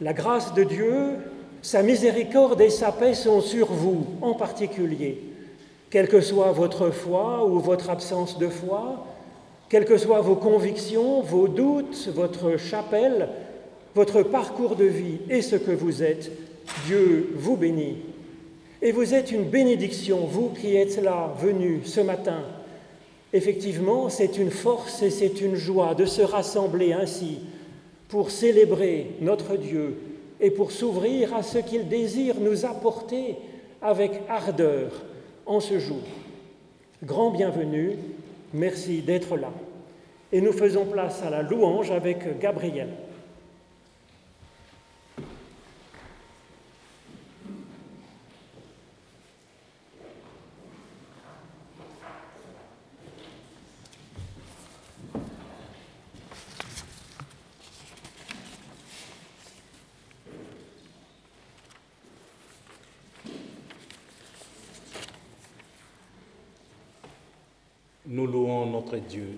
La grâce de Dieu, sa miséricorde et sa paix sont sur vous en particulier, quelle que soit votre foi ou votre absence de foi, quelles que soient vos convictions, vos doutes, votre chapelle, votre parcours de vie et ce que vous êtes, Dieu vous bénit. Et vous êtes une bénédiction, vous qui êtes là, venus ce matin. Effectivement, c'est une force et c'est une joie de se rassembler ainsi pour célébrer notre Dieu et pour s'ouvrir à ce qu'il désire nous apporter avec ardeur en ce jour. Grand bienvenue, merci d'être là. Et nous faisons place à la louange avec Gabriel. Nous louons notre Dieu.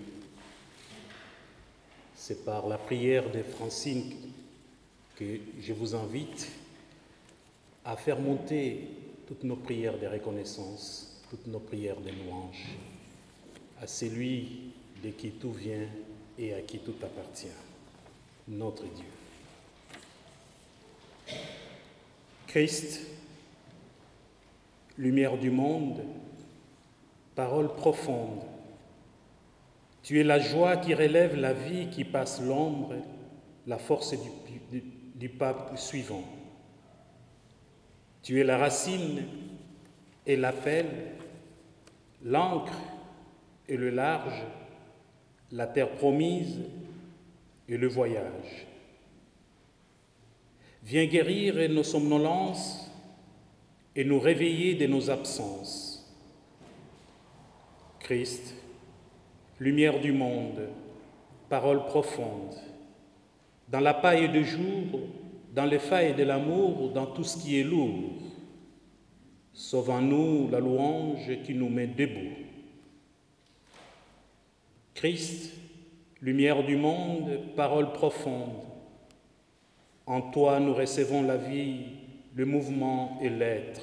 C'est par la prière de Francine que je vous invite à faire monter toutes nos prières de reconnaissance, toutes nos prières de louange à celui de qui tout vient et à qui tout appartient, notre Dieu. Christ, lumière du monde, parole profonde, tu es la joie qui relève la vie, qui passe l'ombre, la force du, pape suivant. Tu es la racine et l'appel, l'encre et le large, la terre promise et le voyage. Viens guérir nos somnolences et nous réveiller de nos absences. Christ, lumière du monde, parole profonde, dans la paille de jour, dans les failles de l'amour, dans tout ce qui est lourd. Sauvons-nous la louange qui nous met debout. Christ, lumière du monde, parole profonde, en toi nous recevons la vie, le mouvement et l'être.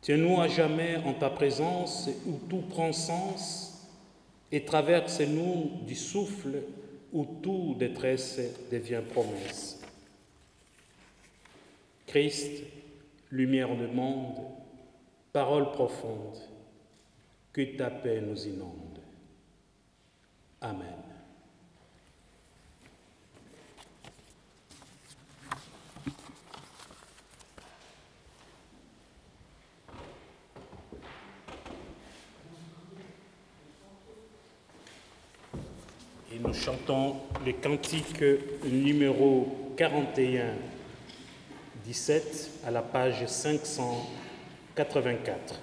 Tiens-nous à jamais en ta présence où tout prend sens et traverse-nous du souffle où tout détresse devient promesse. Christ, lumière du monde, parole profonde, que ta paix nous inonde. Amen. Nous chantons le cantique numéro 41, 17 à la page 584.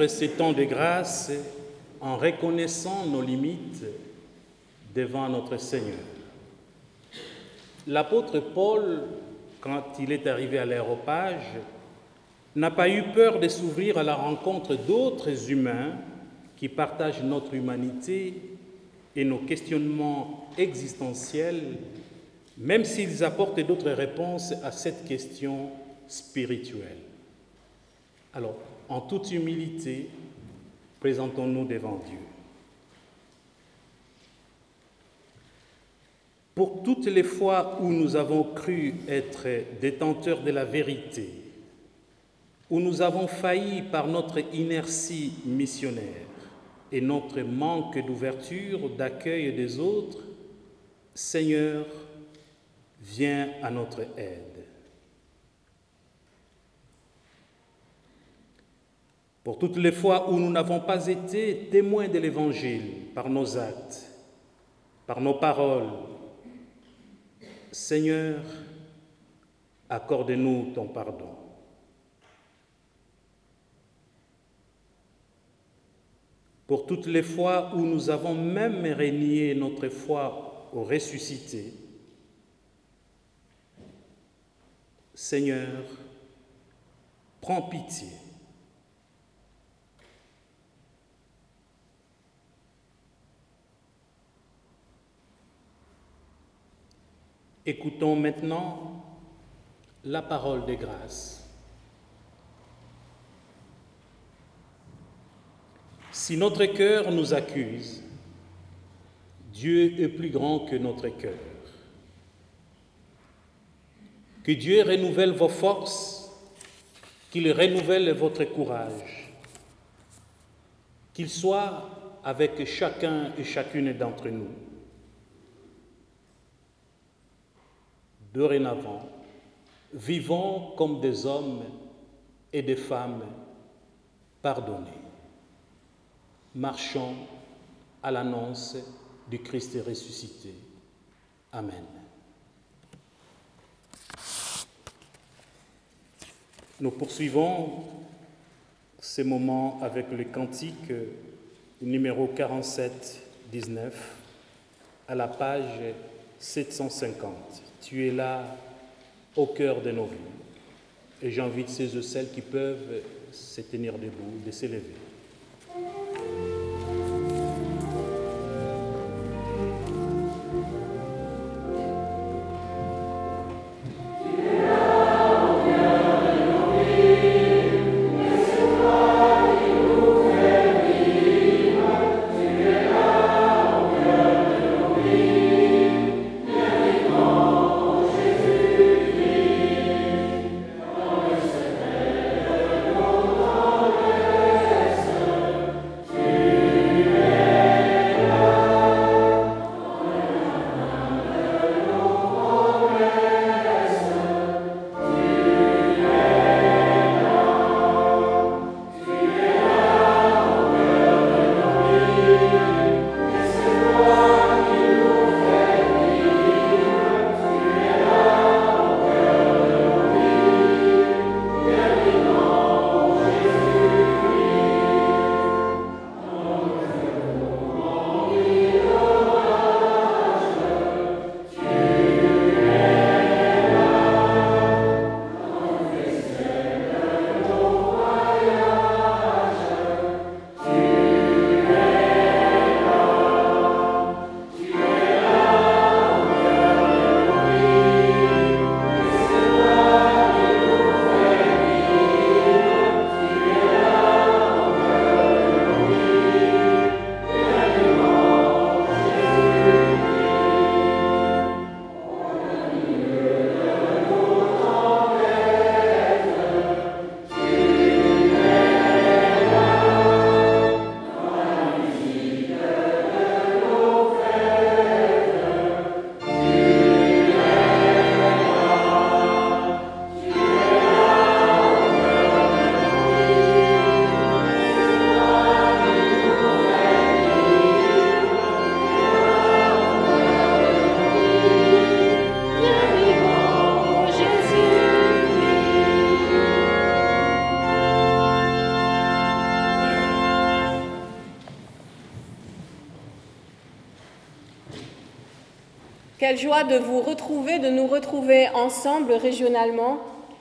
Vivre ces temps de grâce en reconnaissant nos limites devant notre Seigneur. L'apôtre Paul, quand il est arrivé à l'aéropage, n'a pas eu peur de s'ouvrir à la rencontre d'autres humains qui partagent notre humanité et nos questionnements existentiels, même s'ils apportent d'autres réponses à cette question spirituelle. Alors, en toute humilité, présentons-nous devant Dieu. Pour toutes les fois où nous avons cru être détenteurs de la vérité, où nous avons failli par notre inertie missionnaire et notre manque d'ouverture, d'accueil des autres, Seigneur, viens à notre aide. Pour toutes les fois où nous n'avons pas été témoins de l'Évangile par nos actes, par nos paroles, Seigneur, accorde-nous ton pardon. Pour toutes les fois où nous avons même régné notre foi au ressuscité, Seigneur, prends pitié. Écoutons maintenant la parole de grâce. Si notre cœur nous accuse, Dieu est plus grand que notre cœur. Que Dieu renouvelle vos forces, qu'il renouvelle votre courage, qu'il soit avec chacun et chacune d'entre nous Dorénavant, vivons comme des hommes et des femmes pardonnés. Marchons à l'annonce du Christ ressuscité. Amen. Nous poursuivons ces moments avec le cantique numéro 47, 19, à la page 750. Tu es là au cœur de nos vies. Et j'invite ceux et celles qui peuvent se tenir debout, de s'élever. Quelle joie de vous retrouver, de nous retrouver ensemble régionalement.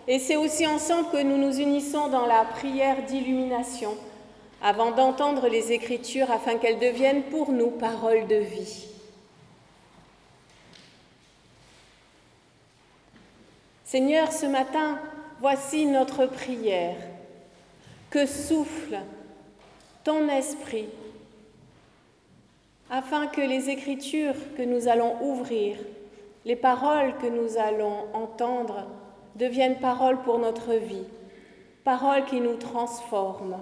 Et c'est aussi ensemble que nous nous unissons dans la prière d'illumination avant d'entendre les Écritures afin qu'elles deviennent pour nous paroles de vie. Seigneur, ce matin, voici notre prière. Que souffle ton esprit afin que les Écritures que nous allons ouvrir, les paroles que nous allons entendre, deviennent paroles pour notre vie, paroles qui nous transforment.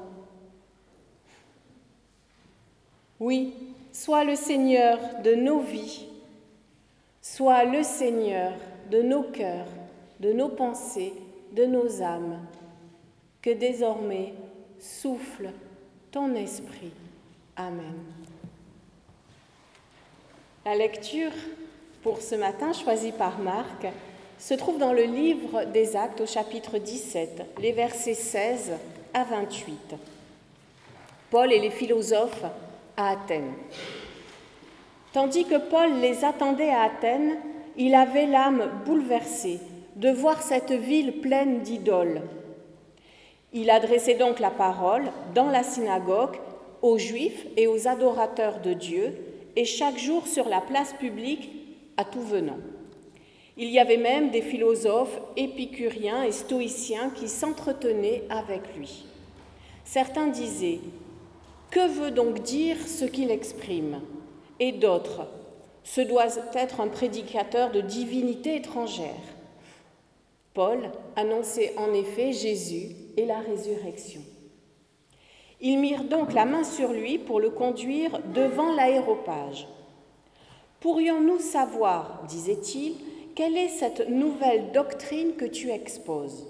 Oui, sois le Seigneur de nos vies, sois le Seigneur de nos cœurs, de nos pensées, de nos âmes, que désormais souffle ton esprit. Amen. La lecture pour ce matin, choisie par Marc, se trouve dans le livre des Actes au chapitre 17, les versets 16 à 28. Paul et les philosophes à Athènes. Tandis que Paul les attendait à Athènes, il avait l'âme bouleversée de voir cette ville pleine d'idoles. Il adressait donc la parole dans la synagogue aux Juifs et aux adorateurs de Dieu, et chaque jour sur la place publique à tout venant. Il y avait même des philosophes épicuriens et stoïciens qui s'entretenaient avec lui. Certains disaient que veut donc dire ce qu'il exprime? Et d'autres, ce doit être un prédicateur de divinité étrangère. Paul annonçait en effet Jésus et la résurrection. Ils mirent donc la main sur lui pour le conduire devant l'aéropage. Pourrions-nous savoir, disait-il, quelle est cette nouvelle doctrine que tu exposes?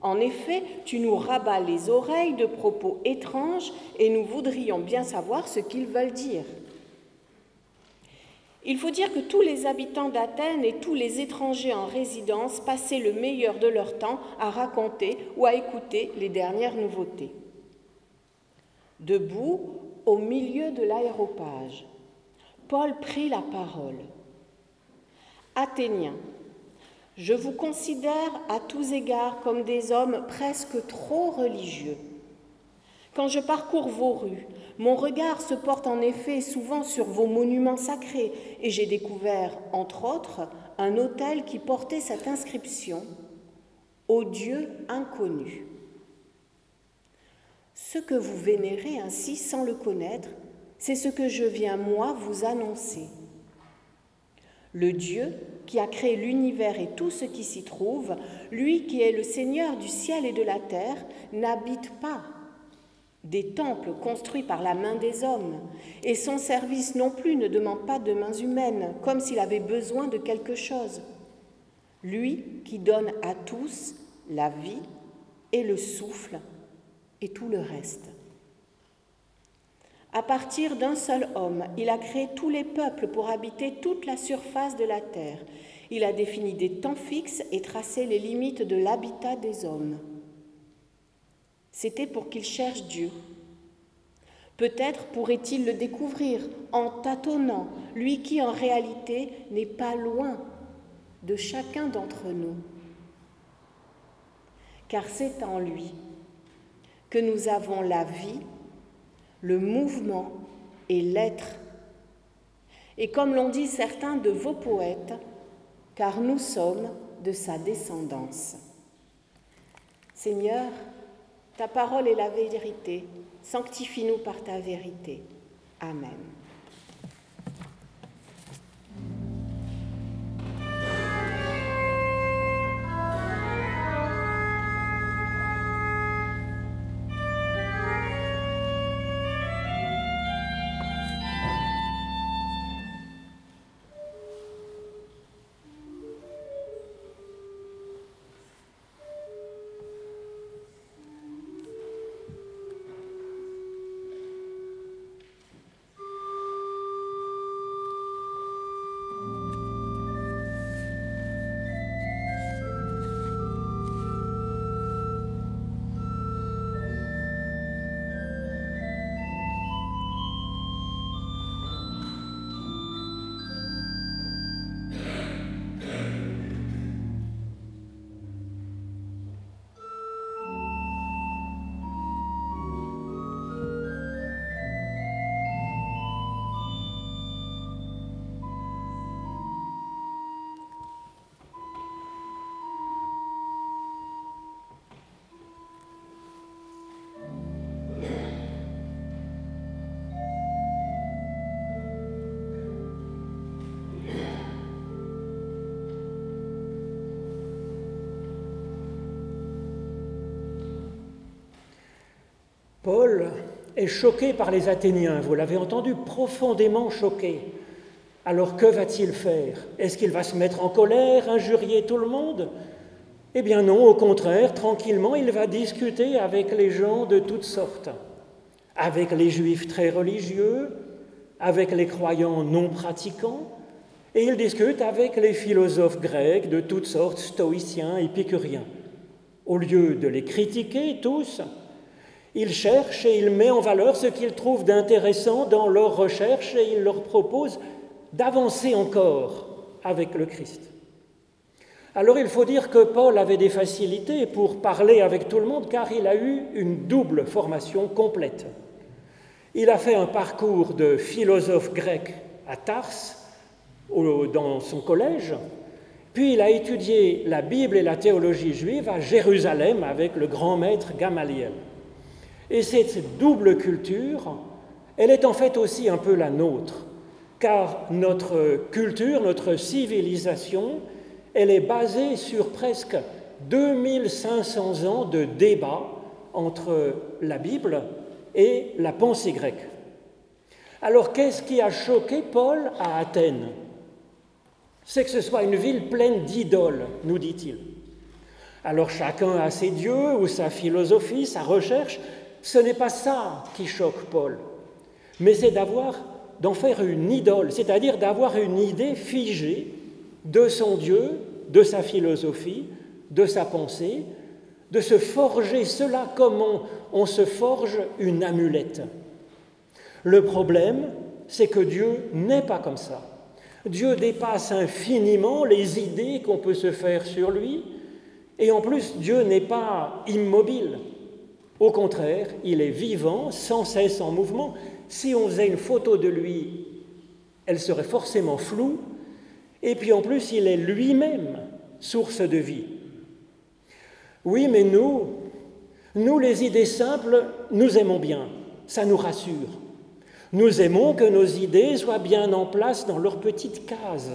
En effet, tu nous rabats les oreilles de propos étranges et nous voudrions bien savoir ce qu'ils veulent dire. Il faut dire que tous les habitants d'Athènes et tous les étrangers en résidence passaient le meilleur de leur temps à raconter ou à écouter les dernières nouveautés. Debout, au milieu de l'aéropage, Paul prit la parole. Athéniens, je vous considère à tous égards comme des hommes presque trop religieux. Quand je parcours vos rues, mon regard se porte en effet souvent sur vos monuments sacrés et j'ai découvert, entre autres, un hôtel qui portait cette inscription Au Dieu inconnu. Ce que vous vénérez ainsi sans le connaître, c'est ce que je viens moi vous annoncer. Le Dieu qui a créé l'univers et tout ce qui s'y trouve, lui qui est le Seigneur du ciel et de la terre, n'habite pas des temples construits par la main des hommes, et son service non plus ne demande pas de mains humaines, comme s'il avait besoin de quelque chose. Lui qui donne à tous la vie et le souffle et tout le reste. À partir d'un seul homme, il a créé tous les peuples pour habiter toute la surface de la terre. Il a défini des temps fixes et tracé les limites de l'habitat des hommes. C'était pour qu'il cherche Dieu. Peut-être pourrait-il le découvrir en tâtonnant, lui qui en réalité n'est pas loin de chacun d'entre nous. Car c'est en lui que nous avons la vie le mouvement et l'être. Et comme l'ont dit certains de vos poètes, car nous sommes de sa descendance. Seigneur, ta parole est la vérité, sanctifie-nous par ta vérité. Amen. Est choqué par les Athéniens, vous l'avez entendu, profondément choqué. Alors que va-t-il faire? Est-ce qu'il va se mettre en colère, injurier tout le monde? Eh bien non, au contraire, tranquillement, il va discuter avec les gens de toutes sortes, avec les juifs très religieux, avec les croyants non pratiquants, et il discute avec les philosophes grecs de toutes sortes, stoïciens, épicuriens. Au lieu de les critiquer tous, il cherche et il met en valeur ce qu'il trouve d'intéressant dans leurs recherches et il leur propose d'avancer encore avec le Christ. Alors il faut dire que Paul avait des facilités pour parler avec tout le monde car il a eu une double formation complète. Il a fait un parcours de philosophe grec à Tars, dans son collège, puis il a étudié la Bible et la théologie juive à Jérusalem avec le grand maître Gamaliel. Et cette double culture, elle est en fait aussi un peu la nôtre, car notre culture, notre civilisation, elle est basée sur presque 2500 ans de débat entre la Bible et la pensée grecque. Alors qu'est-ce qui a choqué Paul à Athènes? C'est que ce soit une ville pleine d'idoles, nous dit-il. Alors chacun a ses dieux ou sa philosophie, sa recherche. Ce n'est pas ça qui choque Paul, mais c'est d'en faire une idole, c'est-à-dire d'avoir une idée figée de son Dieu, de sa philosophie, de sa pensée, de se forger cela comme on se forge une amulette. Le problème, c'est que Dieu n'est pas comme ça. Dieu dépasse infiniment les idées qu'on peut se faire sur lui, et en plus, Dieu n'est pas immobile. Au contraire, il est vivant, sans cesse en mouvement. Si on faisait une photo de lui, elle serait forcément floue, et puis en plus, il est lui-même source de vie. Oui, mais nous, nous les idées simples, nous aimons bien, ça nous rassure. Nous aimons que nos idées soient bien en place dans leur petite case,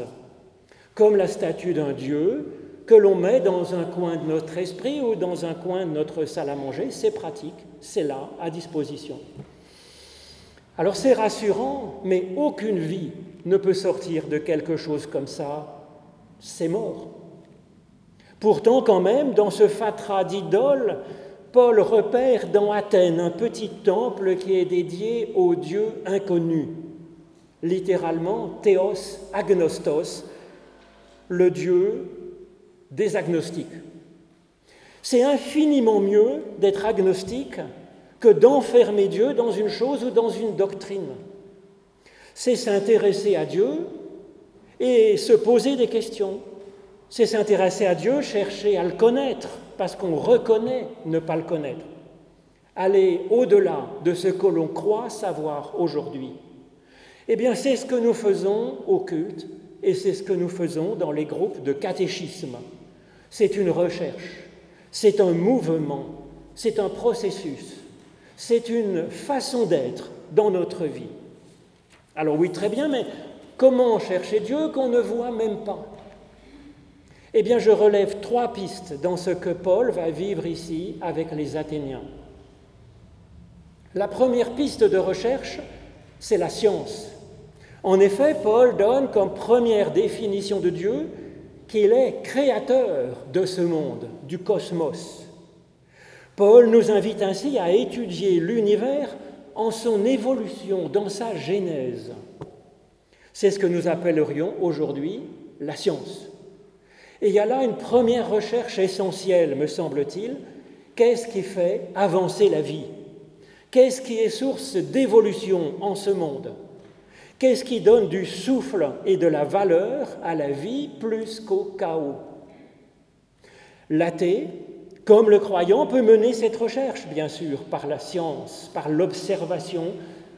comme la statue d'un Dieu que l'on met dans un coin de notre esprit ou dans un coin de notre salle à manger. C'est pratique, c'est là, à disposition. Alors c'est rassurant, mais aucune vie ne peut sortir de quelque chose comme ça. C'est mort. Pourtant, quand même, dans ce fatras d'idoles, Paul repère dans Athènes un petit temple qui est dédié au Dieu inconnu, littéralement Théos agnostos, le Dieu des agnostiques. C'est infiniment mieux d'être agnostique que d'enfermer Dieu dans une chose ou dans une doctrine. C'est s'intéresser à Dieu et se poser des questions. C'est s'intéresser à Dieu, chercher à le connaître, parce qu'on reconnaît ne pas le connaître. Aller au-delà de ce que l'on croit savoir aujourd'hui. Eh bien, c'est ce que nous faisons au culte et c'est ce que nous faisons dans les groupes de catéchisme. C'est une recherche, c'est un mouvement, c'est un processus, c'est une façon d'être dans notre vie. Alors oui, très bien, mais comment chercher Dieu qu'on ne voit même pas? Eh bien, je relève trois pistes dans ce que Paul va vivre ici avec les Athéniens. La première piste de recherche, c'est la science. En effet, Paul donne comme première définition de Dieu qu'il est créateur de ce monde, du cosmos. Paul nous invite ainsi à étudier l'univers en son évolution, dans sa genèse. C'est ce que nous appellerions aujourd'hui la science. Et il y a là une première recherche essentielle, me semble-t-il. Qu'est-ce qui fait avancer la vie? Qu'est-ce qui est source d'évolution en ce monde? Qu'est-ce qui donne du souffle et de la valeur à la vie plus qu'au chaos? L'athée, comme le croyant, peut mener cette recherche, bien sûr, par la science, par l'observation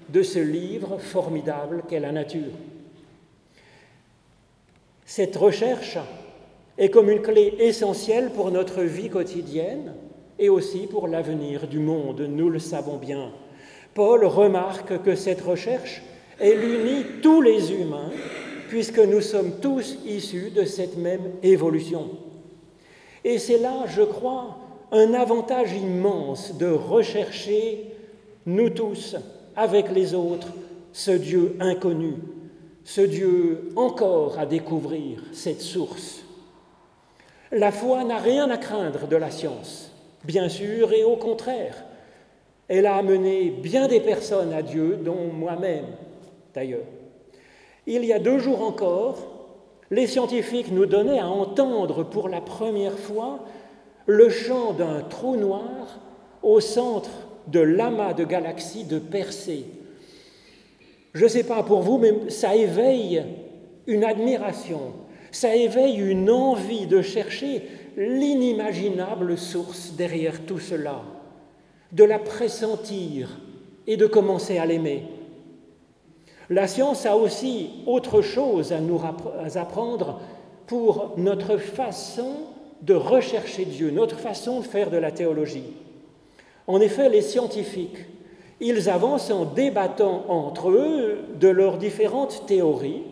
de ce livre formidable qu'est la nature. Cette recherche est comme une clé essentielle pour notre vie quotidienne et aussi pour l'avenir du monde, nous le savons bien. Paul remarque que cette recherche, elle unit tous les humains, puisque nous sommes tous issus de cette même évolution. Et c'est là, je crois, un avantage immense de rechercher nous tous, avec les autres, ce Dieu inconnu, ce Dieu encore à découvrir, cette source. La foi n'a rien à craindre de la science, bien sûr, et au contraire, elle a amené bien des personnes à Dieu, dont moi-même d'ailleurs. Il y a deux jours encore, les scientifiques nous donnaient à entendre pour la première fois le chant d'un trou noir au centre de l'amas de galaxies de Persée. Je ne sais pas pour vous, mais ça éveille une admiration, ça éveille une envie de chercher l'inimaginable source derrière tout cela, de la pressentir et de commencer à l'aimer. La science a aussi autre chose à nous apprendre pour notre façon de rechercher Dieu, notre façon de faire de la théologie. En effet, les scientifiques, ils avancent en débattant entre eux de leurs différentes théories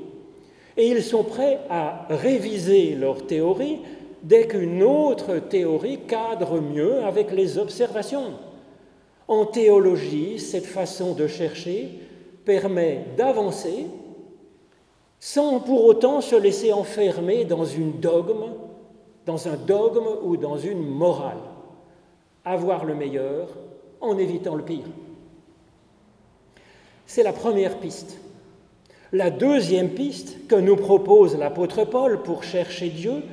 et ils sont prêts à réviser leurs théories dès qu'une autre théorie cadre mieux avec les observations. En théologie, cette façon de chercher permet d'avancer sans pour autant se laisser enfermer dans une dogme, dans un dogme ou dans une morale. Avoir le meilleur en évitant le pire. C'est la première piste. La deuxième piste que nous propose l'apôtre Paul pour chercher Dieu,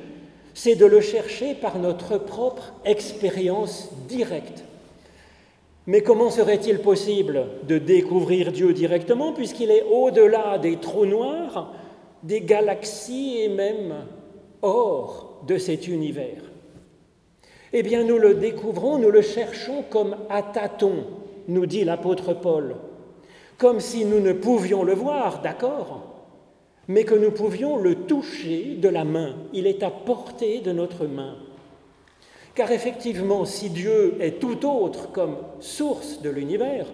c'est de le chercher par notre propre expérience directe. Mais comment serait-il possible de découvrir Dieu directement puisqu'il est au-delà des trous noirs, des galaxies et même hors de cet univers? Eh bien, nous le découvrons, nous le cherchons comme à tâtons, nous dit l'apôtre Paul, comme si nous ne pouvions le voir, d'accord, mais que nous pouvions le toucher de la main. Il est à portée de notre main. Car effectivement, si Dieu est tout autre comme source de l'univers,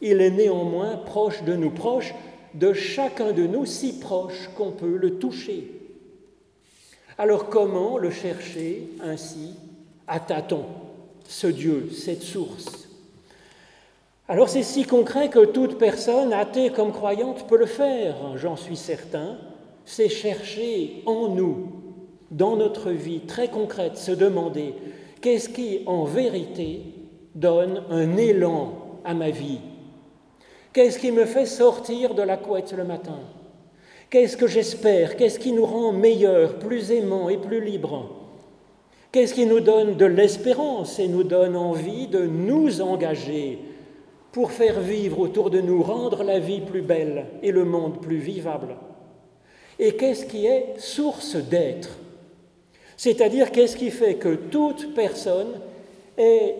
il est néanmoins proche de nous, proche de chacun de nous, si proche qu'on peut le toucher. Alors comment le chercher ainsi à tâtons, ce Dieu, cette source? Alors c'est si concret que toute personne, athée comme croyante, peut le faire, j'en suis certain, c'est chercher en nous dans notre vie très concrète, se demander qu'est-ce qui, en vérité, donne un élan à ma vie? Qu'est-ce qui me fait sortir de la couette le matin? Qu'est-ce que j'espère? Qu'est-ce qui nous rend meilleurs, plus aimants et plus libres? Qu'est-ce qui nous donne de l'espérance et nous donne envie de nous engager pour faire vivre autour de nous, rendre la vie plus belle et le monde plus vivable? Et qu'est-ce qui est source d'être? C'est-à-dire, qu'est-ce qui fait que toute personne est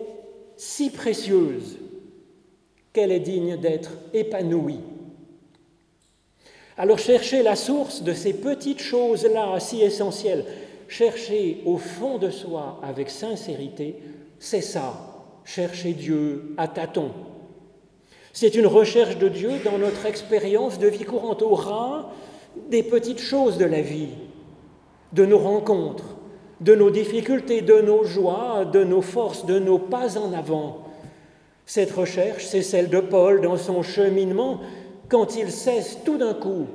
si précieuse qu'elle est digne d'être épanouie? Alors chercher la source de ces petites choses-là si essentielles, chercher au fond de soi avec sincérité, c'est ça, chercher Dieu à tâtons. C'est une recherche de Dieu dans notre expérience de vie courante, au ras des petites choses de la vie, de nos rencontres, de nos difficultés, de nos joies, de nos forces, de nos pas en avant. Cette recherche, c'est celle de Paul dans son cheminement quand il cesse tout d'un coup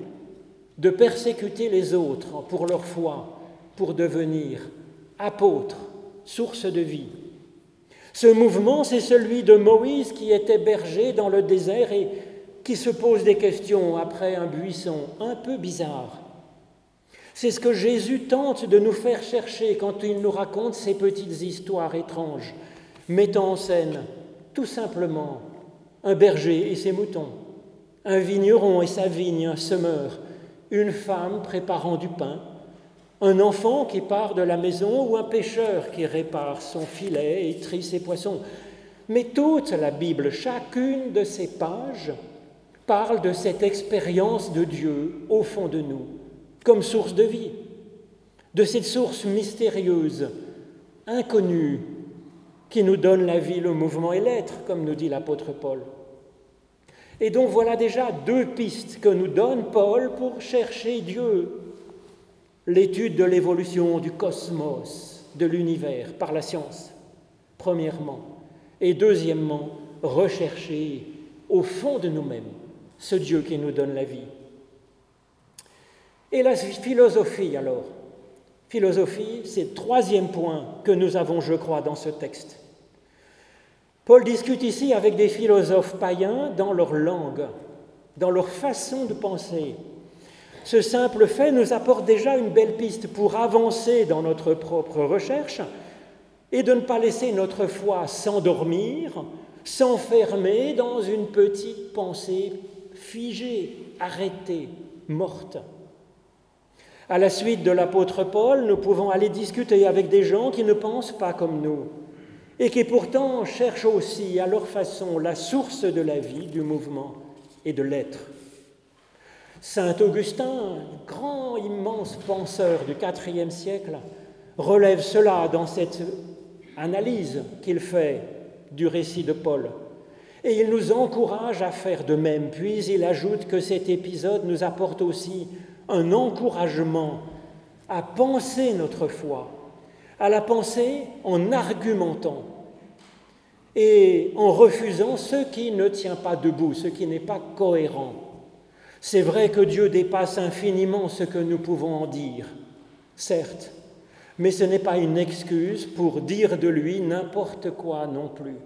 de persécuter les autres pour leur foi, pour devenir apôtre, source de vie. Ce mouvement, c'est celui de Moïse qui était berger dans le désert et qui se pose des questions après un buisson un peu bizarre. C'est ce que Jésus tente de nous faire chercher quand il nous raconte ces petites histoires étranges, mettant en scène tout simplement un berger et ses moutons, un vigneron et sa vigne, un semeur, une femme préparant du pain, un enfant qui part de la maison ou un pêcheur qui répare son filet et trie ses poissons. Mais toute la Bible, chacune de ces pages, parle de cette expérience de Dieu au fond de nous comme source de vie, de cette source mystérieuse, inconnue, qui nous donne la vie, le mouvement et l'être, comme nous dit l'apôtre Paul. Et donc voilà déjà deux pistes que nous donne Paul pour chercher Dieu. L'étude de l'évolution du cosmos, de l'univers, par la science, premièrement. Et deuxièmement, rechercher au fond de nous-mêmes ce Dieu qui nous donne la vie. Et la philosophie alors Philosophie, c'est le troisième point que nous avons, je crois, dans ce texte. Paul discute ici avec des philosophes païens dans leur langue, dans leur façon de penser. Ce simple fait nous apporte déjà une belle piste pour avancer dans notre propre recherche et de ne pas laisser notre foi s'endormir, s'enfermer dans une petite pensée figée, arrêtée, morte. À la suite de l'apôtre Paul, nous pouvons aller discuter avec des gens qui ne pensent pas comme nous et qui pourtant cherchent aussi à leur façon la source de la vie, du mouvement et de l'être. Saint Augustin, grand, immense penseur du IVe siècle, relève cela dans cette analyse qu'il fait du récit de Paul. Et il nous encourage à faire de même. Puis il ajoute que cet épisode nous apporte aussi un encouragement à penser notre foi, à la penser en argumentant et en refusant ce qui ne tient pas debout, ce qui n'est pas cohérent. C'est vrai que Dieu dépasse infiniment ce que nous pouvons en dire, certes, mais ce n'est pas une excuse pour dire de lui n'importe quoi non plus.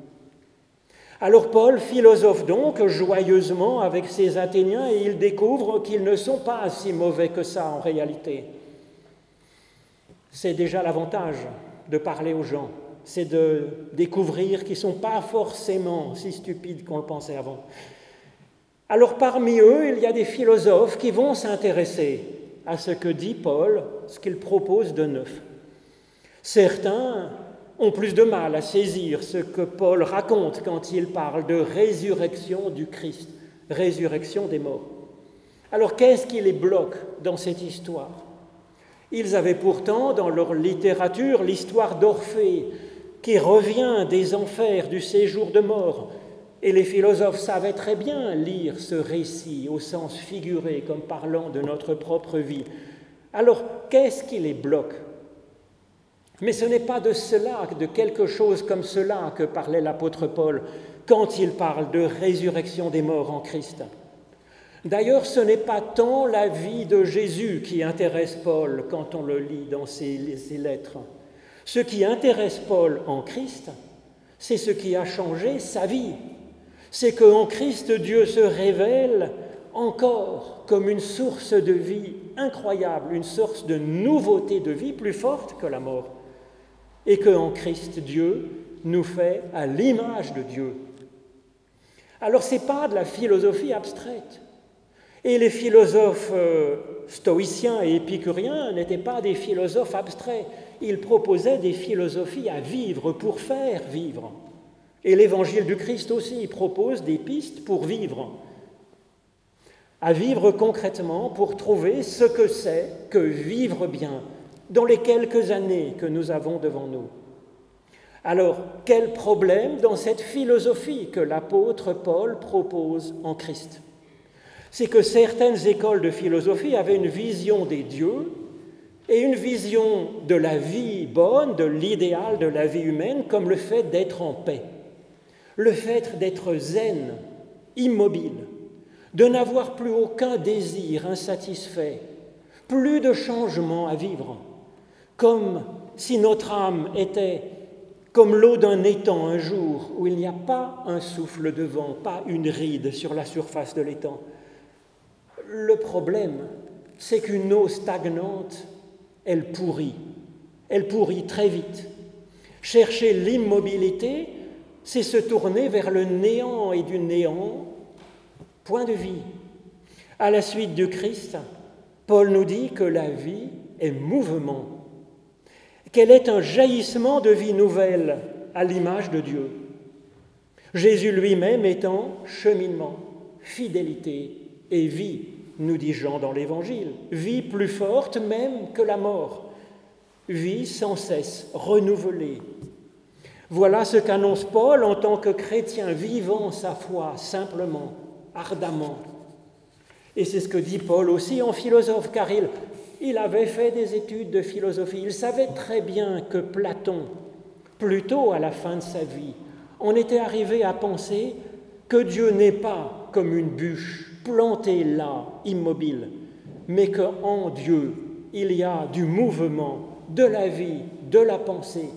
Alors Paul philosophe donc joyeusement avec ses Athéniens et il découvre qu'ils ne sont pas si mauvais que ça en réalité. C'est déjà l'avantage de parler aux gens, c'est de découvrir qu'ils ne sont pas forcément si stupides qu'on le pensait avant. Alors parmi eux, il y a des philosophes qui vont s'intéresser à ce que dit Paul, ce qu'il propose de neuf. Certains ont plus de mal à saisir ce que Paul raconte quand il parle de résurrection du Christ, résurrection des morts. Alors qu'est-ce qui les bloque dans cette histoire? Ils avaient pourtant dans leur littérature l'histoire d'Orphée qui revient des enfers du séjour de mort. Et les philosophes savaient très bien lire ce récit au sens figuré comme parlant de notre propre vie. Alors qu'est-ce qui les bloque mais ce n'est pas de cela, de quelque chose comme cela que parlait l'apôtre Paul quand il parle de résurrection des morts en Christ. D'ailleurs, ce n'est pas tant la vie de Jésus qui intéresse Paul quand on le lit dans ses, lettres. Ce qui intéresse Paul en Christ, c'est ce qui a changé sa vie. C'est qu'en Christ, Dieu se révèle encore comme une source de vie incroyable, une source de nouveauté de vie plus forte que la mort et qu'en Christ, Dieu nous fait à l'image de Dieu. Alors ce n'est pas de la philosophie abstraite. Et les philosophes euh, stoïciens et épicuriens n'étaient pas des philosophes abstraits. Ils proposaient des philosophies à vivre, pour faire vivre. Et l'évangile du Christ aussi propose des pistes pour vivre. À vivre concrètement pour trouver ce que c'est que vivre bien, dans les quelques années que nous avons devant nous. Alors, quel problème dans cette philosophie que l'apôtre Paul propose en Christ? C'est que certaines écoles de philosophie avaient une vision des dieux et une vision de la vie bonne, de l'idéal de la vie humaine, comme le fait d'être en paix, le fait d'être zen, immobile, de n'avoir plus aucun désir insatisfait, plus de changement à vivre comme si notre âme était comme l'eau d'un étang un jour où il n'y a pas un souffle de vent, pas une ride sur la surface de l'étang. Le problème, c'est qu'une eau stagnante, elle pourrit, elle pourrit très vite. Chercher l'immobilité, c'est se tourner vers le néant et du néant, point de vie. À la suite du Christ, Paul nous dit que la vie est mouvement qu'elle est un jaillissement de vie nouvelle à l'image de Dieu. Jésus lui-même étant cheminement, fidélité et vie, nous dit Jean dans l'Évangile, vie plus forte même que la mort, vie sans cesse renouvelée. Voilà ce qu'annonce Paul en tant que chrétien vivant sa foi simplement, ardemment. Et c'est ce que dit Paul aussi en philosophe, car il il avait fait des études de philosophie. Il savait très bien que Platon, plutôt à la fin de sa vie, on était arrivé à penser que Dieu n'est pas comme une bûche plantée là, immobile, mais qu'en Dieu, il y a du mouvement, de la vie, de la pensée,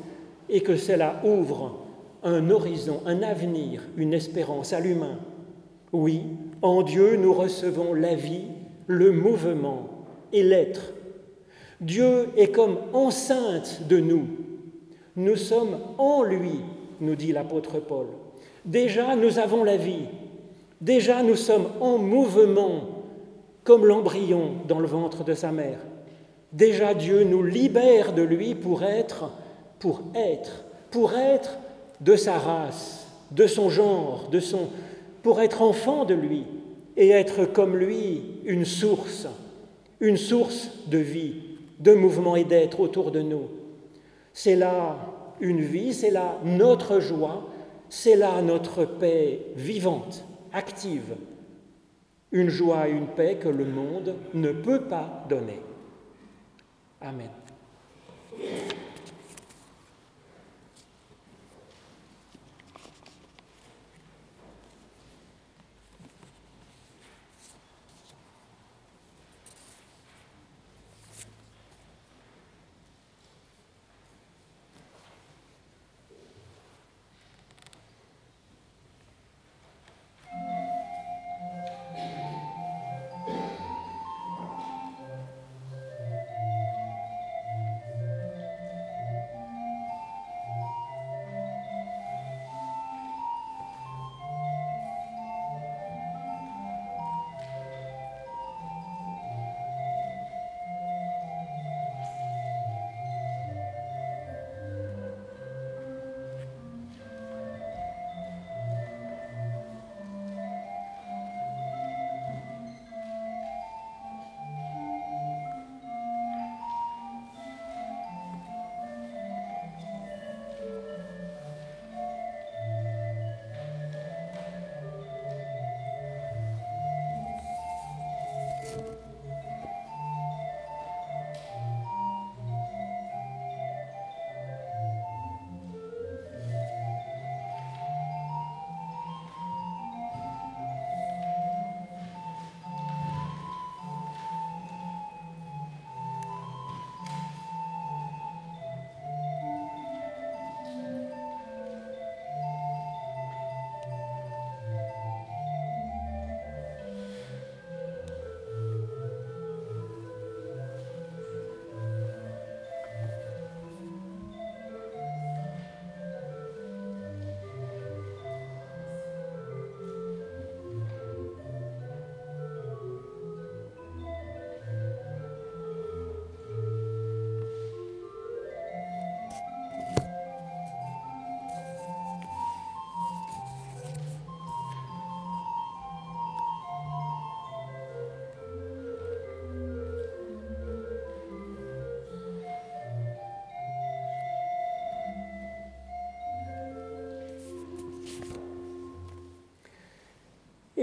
et que cela ouvre un horizon, un avenir, une espérance à l'humain. Oui, en Dieu, nous recevons la vie, le mouvement et l'être. Dieu est comme enceinte de nous. Nous sommes en lui, nous dit l'apôtre Paul. Déjà, nous avons la vie. Déjà, nous sommes en mouvement, comme l'embryon dans le ventre de sa mère. Déjà, Dieu nous libère de lui pour être, pour être, pour être de sa race, de son genre, de son, pour être enfant de lui et être comme lui une source, une source de vie, de mouvement et d'être autour de nous. C'est là une vie, c'est là notre joie, c'est là notre paix vivante, active, une joie et une paix que le monde ne peut pas donner. Amen.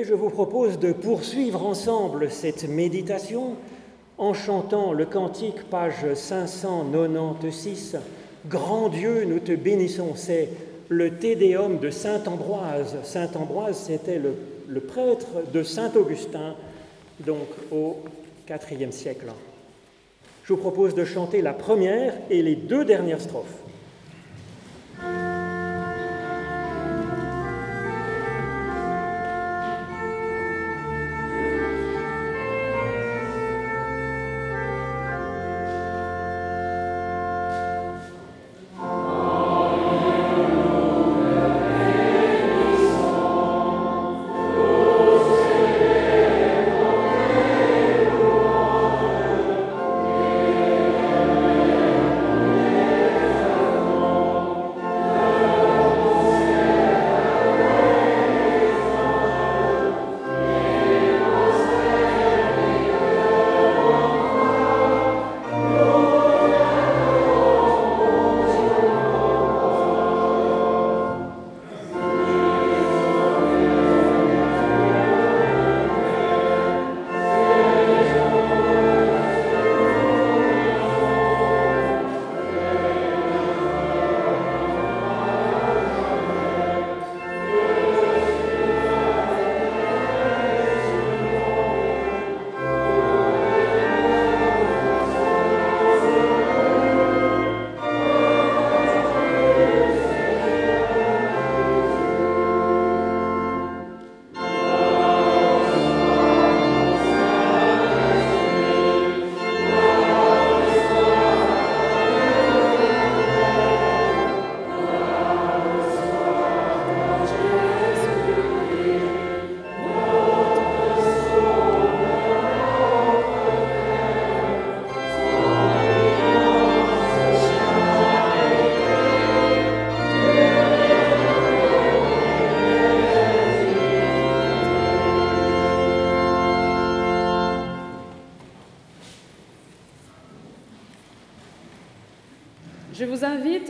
Je vous propose de poursuivre ensemble cette méditation en chantant le cantique, page 596, Grand Dieu, nous te bénissons. C'est le Tédéum de Saint Ambroise. Saint Ambroise, c'était le, le, prêtre de Saint Augustin, donc au IVe siècle. Je vous propose de chanter la première et les deux dernières strophes.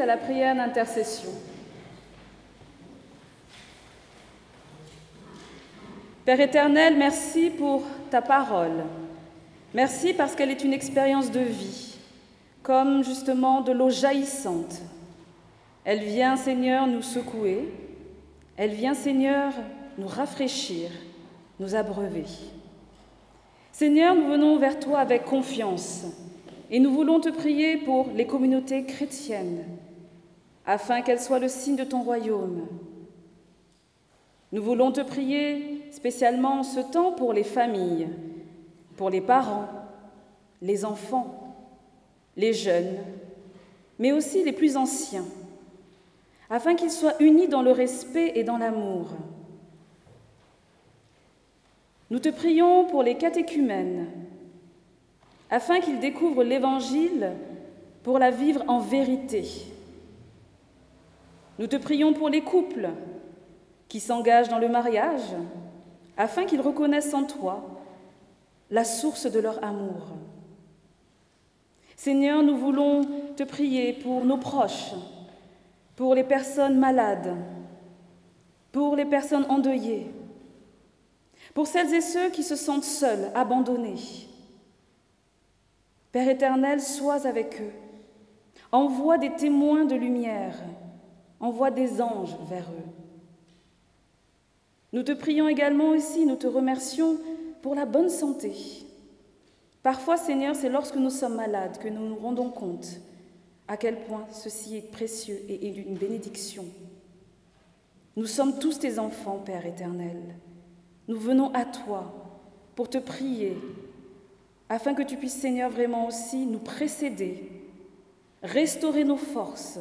À la prière d'intercession. Père éternel, merci pour ta parole. Merci parce qu'elle est une expérience de vie, comme justement de l'eau jaillissante. Elle vient, Seigneur, nous secouer. Elle vient, Seigneur, nous rafraîchir, nous abreuver. Seigneur, nous venons vers toi avec confiance et nous voulons te prier pour les communautés chrétiennes, afin qu'elles soient le signe de ton royaume. Nous voulons te prier spécialement en ce temps pour les familles, pour les parents, les enfants, les jeunes, mais aussi les plus anciens, afin qu'ils soient unis dans le respect et dans l'amour. Nous te prions pour les catéchumènes, afin qu'ils découvrent l'Évangile pour la vivre en vérité. Nous te prions pour les couples qui s'engagent dans le mariage, afin qu'ils reconnaissent en toi la source de leur amour. Seigneur, nous voulons te prier pour nos proches, pour les personnes malades, pour les personnes endeuillées, pour celles et ceux qui se sentent seuls, abandonnés, Père éternel, sois avec eux. Envoie des témoins de lumière. Envoie des anges vers eux. Nous te prions également aussi, nous te remercions pour la bonne santé. Parfois, Seigneur, c'est lorsque nous sommes malades que nous nous rendons compte à quel point ceci est précieux et une bénédiction. Nous sommes tous tes enfants, Père éternel. Nous venons à toi pour te prier, afin que tu puisses, Seigneur, vraiment aussi nous précéder, restaurer nos forces,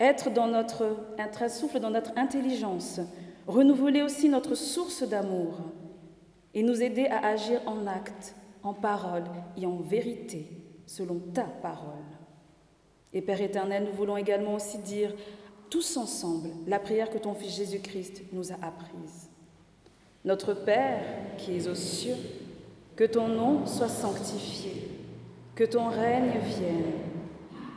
être dans notre souffle dans notre intelligence, renouveler aussi notre source d'amour et nous aider à agir en acte, en parole et en vérité, selon ta parole. Et Père éternel, nous voulons également aussi dire tous ensemble la prière que ton Fils Jésus-Christ nous a apprise. Notre Père qui es aux cieux, que ton nom soit sanctifié, que ton règne vienne,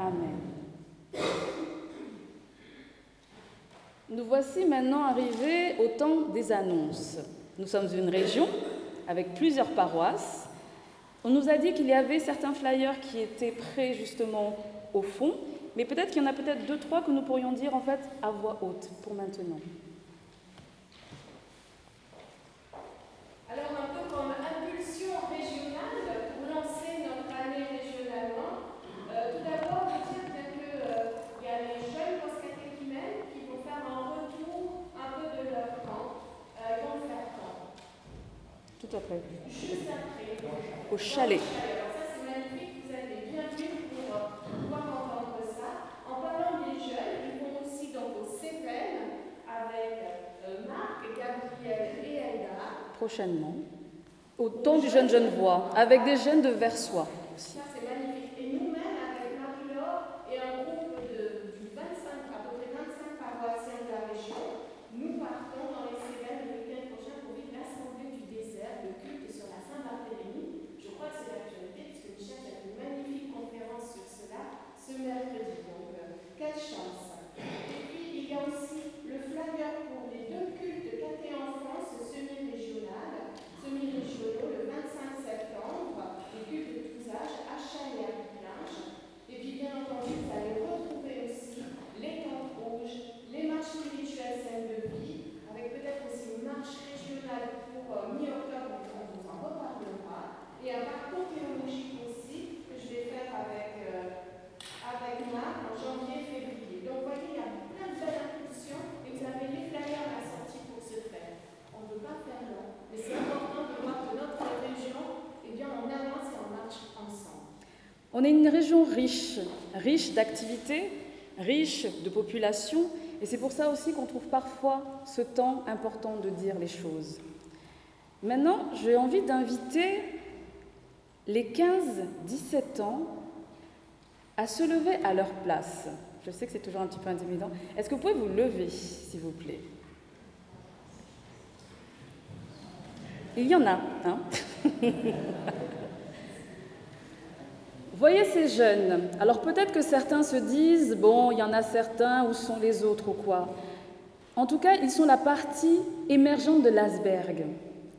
Amen. Nous voici maintenant arrivés au temps des annonces. Nous sommes une région avec plusieurs paroisses. On nous a dit qu'il y avait certains flyers qui étaient prêts justement au fond, mais peut-être qu'il y en a peut-être deux, trois que nous pourrions dire en fait à voix haute pour maintenant. après. Juste après. Au chalet. Alors ça c'est magnifique, vous avez bien vu pour pouvoir entendre ça. En parlant des jeunes, ils vont aussi dans vos Cévennes avec euh, Marc, Gabriel et Elda. Prochainement. Au temps du jeune voix, avec des jeunes de Versoix. Ça c'est magnifique. Et nous-mêmes avec Marie-Laure et un groupe de, du 25, à peu près 25 paroissiens de la région, nous partons dans les Cévennes le week-end prochain pour vivre l'Assemblée du désert, le culte sur la Saint-Barthélemy. Je crois que c'est l'actualité puisque Michel a une magnifique conférence sur cela ce mercredi. Donc, euh, quelle chance. Et puis, il y a aussi le flyer pour les deux cultes cathé en France semi-régional, semi-régionaux, le 25 septembre, les cultes de tous âges, à On est une région riche, riche d'activités, riche de population, et c'est pour ça aussi qu'on trouve parfois ce temps important de dire les choses. Maintenant, j'ai envie d'inviter les 15-17 ans à se lever à leur place. Je sais que c'est toujours un petit peu intimidant. Est-ce que vous pouvez vous lever, s'il vous plaît? Il y en a, hein Voyez ces jeunes. Alors peut-être que certains se disent, bon, il y en a certains, où sont les autres ou quoi En tout cas, ils sont la partie émergente de l'asberg.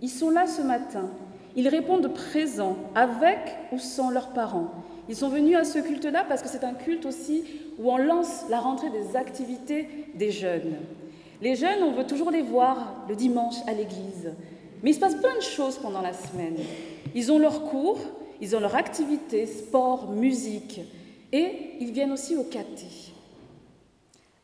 Ils sont là ce matin. Ils répondent présents, avec ou sans leurs parents. Ils sont venus à ce culte-là parce que c'est un culte aussi où on lance la rentrée des activités des jeunes. Les jeunes, on veut toujours les voir le dimanche à l'église. Mais il se passe plein de choses pendant la semaine. Ils ont leurs cours, ils ont leur activité, sport, musique, et ils viennent aussi au caté,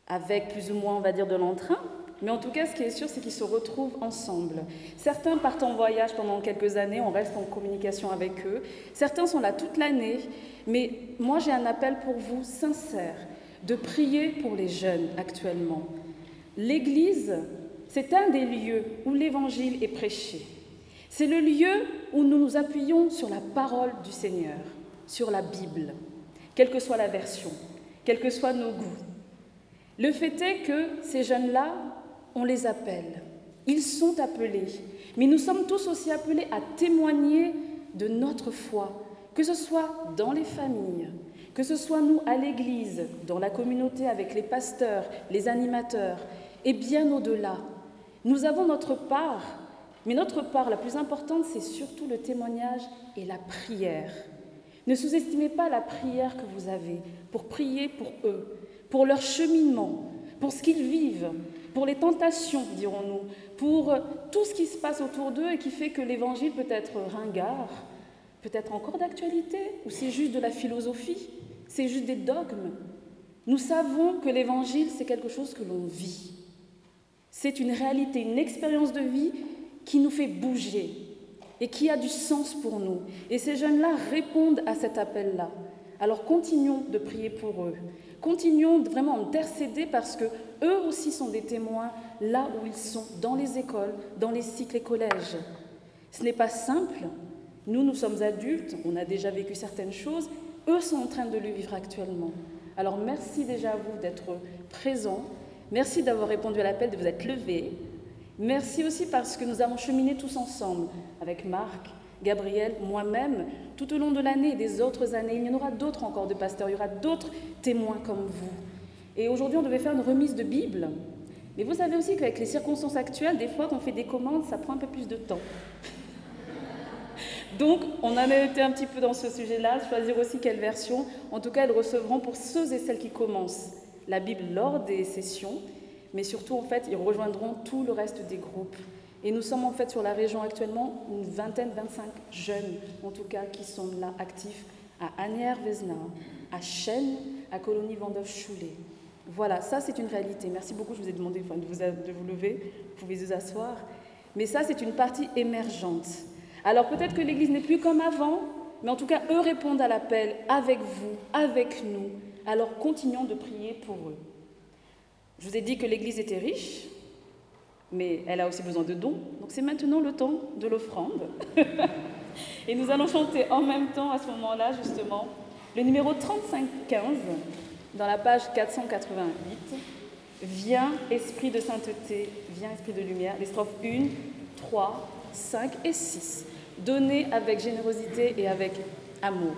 avec plus ou moins, on va dire, de l'entrain, mais en tout cas, ce qui est sûr, c'est qu'ils se retrouvent ensemble. Certains partent en voyage pendant quelques années, on reste en communication avec eux. Certains sont là toute l'année, mais moi j'ai un appel pour vous sincère de prier pour les jeunes actuellement. L'Église, c'est un des lieux où l'Évangile est prêché. C'est le lieu où nous nous appuyons sur la parole du Seigneur, sur la Bible, quelle que soit la version, quels que soient nos goûts. Le fait est que ces jeunes-là, on les appelle, ils sont appelés, mais nous sommes tous aussi appelés à témoigner de notre foi, que ce soit dans les familles, que ce soit nous à l'Église, dans la communauté avec les pasteurs, les animateurs, et bien au-delà. Nous avons notre part mais notre part la plus importante, c'est surtout le témoignage et la prière. Ne sous-estimez pas la prière que vous avez pour prier pour eux, pour leur cheminement, pour ce qu'ils vivent, pour les tentations, dirons-nous, pour tout ce qui se passe autour d'eux et qui fait que l'évangile peut être ringard, peut être encore d'actualité, ou c'est juste de la philosophie, c'est juste des dogmes. Nous savons que l'évangile, c'est quelque chose que l'on vit. C'est une réalité, une expérience de vie qui nous fait bouger et qui a du sens pour nous. Et ces jeunes-là répondent à cet appel-là. Alors continuons de prier pour eux. Continuons vraiment d'intercéder parce que eux aussi sont des témoins là où ils sont, dans les écoles, dans les cycles et collèges. Ce n'est pas simple. Nous, nous sommes adultes, on a déjà vécu certaines choses. Eux sont en train de le vivre actuellement. Alors merci déjà à vous d'être présents. Merci d'avoir répondu à l'appel, de vous être levés. Merci aussi parce que nous avons cheminé tous ensemble, avec Marc, Gabriel, moi-même, tout au long de l'année et des autres années. Il y en aura d'autres encore de pasteurs, il y aura d'autres témoins comme vous. Et aujourd'hui, on devait faire une remise de Bible. Mais vous savez aussi qu'avec les circonstances actuelles, des fois, quand on fait des commandes, ça prend un peu plus de temps. Donc, on a été un petit peu dans ce sujet-là, choisir aussi quelle version. En tout cas, elles recevront pour ceux et celles qui commencent la Bible lors des sessions mais surtout, en fait, ils rejoindront tout le reste des groupes. Et nous sommes en fait sur la région actuellement une vingtaine, 25 jeunes, en tout cas, qui sont là actifs à Anières-Vesna, à Chêne, à Colonie Vandov-Choulet. Voilà, ça c'est une réalité. Merci beaucoup, je vous ai demandé de vous, de vous lever, vous pouvez vous asseoir. Mais ça c'est une partie émergente. Alors peut-être que l'Église n'est plus comme avant, mais en tout cas, eux répondent à l'appel avec vous, avec nous. Alors continuons de prier pour eux. Je vous ai dit que l'Église était riche, mais elle a aussi besoin de dons. Donc c'est maintenant le temps de l'offrande. Et nous allons chanter en même temps à ce moment-là, justement, le numéro 3515 dans la page 488. Viens, Esprit de sainteté, viens, Esprit de lumière. Les strophes 1, 3, 5 et 6. Donnez avec générosité et avec amour.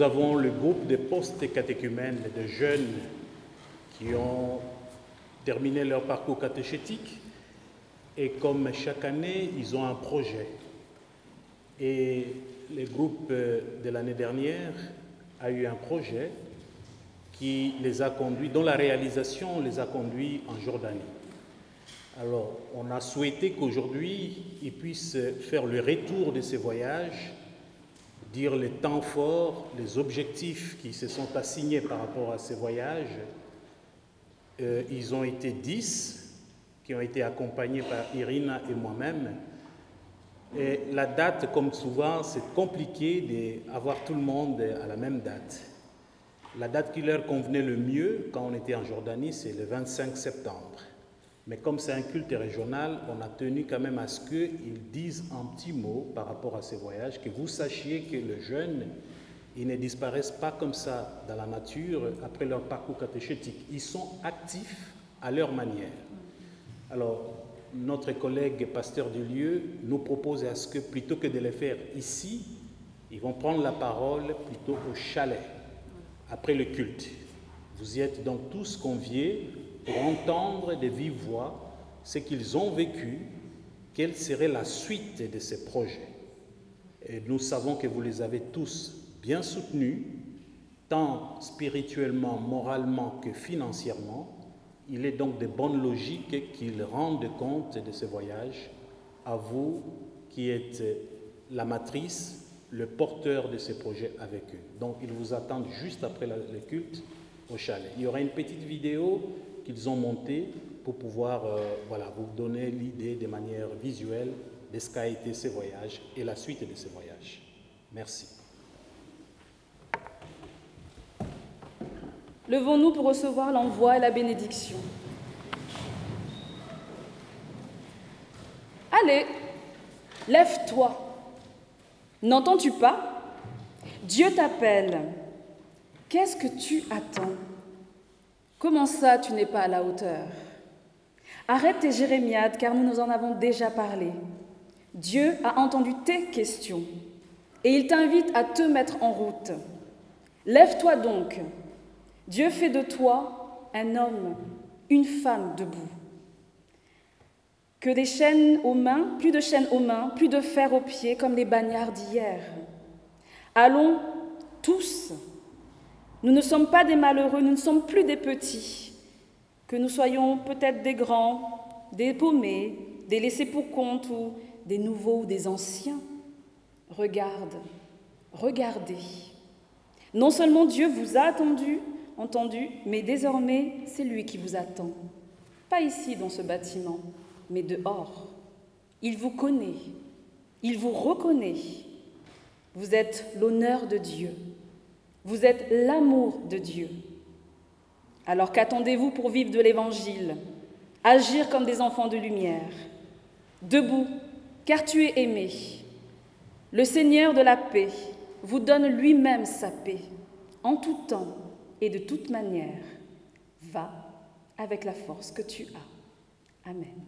Nous avons le groupe des postes catéchumènes de jeunes qui ont terminé leur parcours catéchétique et comme chaque année, ils ont un projet. Et le groupe de l'année dernière a eu un projet qui les a conduits, dont la réalisation les a conduits en Jordanie. Alors, on a souhaité qu'aujourd'hui, ils puissent faire le retour de ces voyages, dire les temps forts, les objectifs qui se sont assignés par rapport à ces voyages. Euh, ils ont été dix, qui ont été accompagnés par Irina et moi-même. Et la date, comme souvent, c'est compliqué d'avoir tout le monde à la même date. La date qui leur convenait le mieux quand on était en Jordanie, c'est le 25 septembre. Mais comme c'est un culte régional, on a tenu quand même à ce qu'ils disent un petit mot par rapport à ces voyages, que vous sachiez que les jeunes, ils ne disparaissent pas comme ça dans la nature après leur parcours catéchétique. Ils sont actifs à leur manière. Alors, notre collègue pasteur du lieu nous propose à ce que plutôt que de les faire ici, ils vont prendre la parole plutôt au chalet après le culte. Vous y êtes donc tous conviés entendre de vive voix ce qu'ils ont vécu, quelle serait la suite de ces projets. Et nous savons que vous les avez tous bien soutenus, tant spirituellement, moralement que financièrement. Il est donc de bonne logique qu'ils rendent compte de ce voyage à vous qui êtes la matrice le porteur de ces projets avec eux. Donc ils vous attendent juste après le culte au chalet. Il y aura une petite vidéo qu'ils ont montée pour pouvoir euh, vous donner l'idée de manière visuelle de ce qu'a été ces voyages et la suite de ces voyages. Merci. Levons-nous pour recevoir l'envoi et la bénédiction. Allez, lève-toi. N'entends-tu pas? Dieu t'appelle. Qu'est-ce que tu attends? Comment ça, tu n'es pas à la hauteur? Arrête tes jérémiades, car nous nous en avons déjà parlé. Dieu a entendu tes questions et il t'invite à te mettre en route. Lève-toi donc. Dieu fait de toi un homme, une femme debout. Que des chaînes aux mains, plus de chaînes aux mains, plus de fer aux pieds comme les bagnards d'hier. Allons tous. Nous ne sommes pas des malheureux, nous ne sommes plus des petits. Que nous soyons peut-être des grands, des paumés, des laissés pour compte ou des nouveaux ou des anciens. Regarde, regardez. Non seulement Dieu vous a attendu, entendu, mais désormais c'est lui qui vous attend. Pas ici dans ce bâtiment, mais dehors. Il vous connaît, il vous reconnaît. Vous êtes l'honneur de Dieu, vous êtes l'amour de Dieu. Alors qu'attendez-vous pour vivre de l'Évangile Agir comme des enfants de lumière? Debout, car tu es aimé. Le Seigneur de la paix vous donne lui-même sa paix, en tout temps et de toute manière. Va avec la force que tu as. Amen.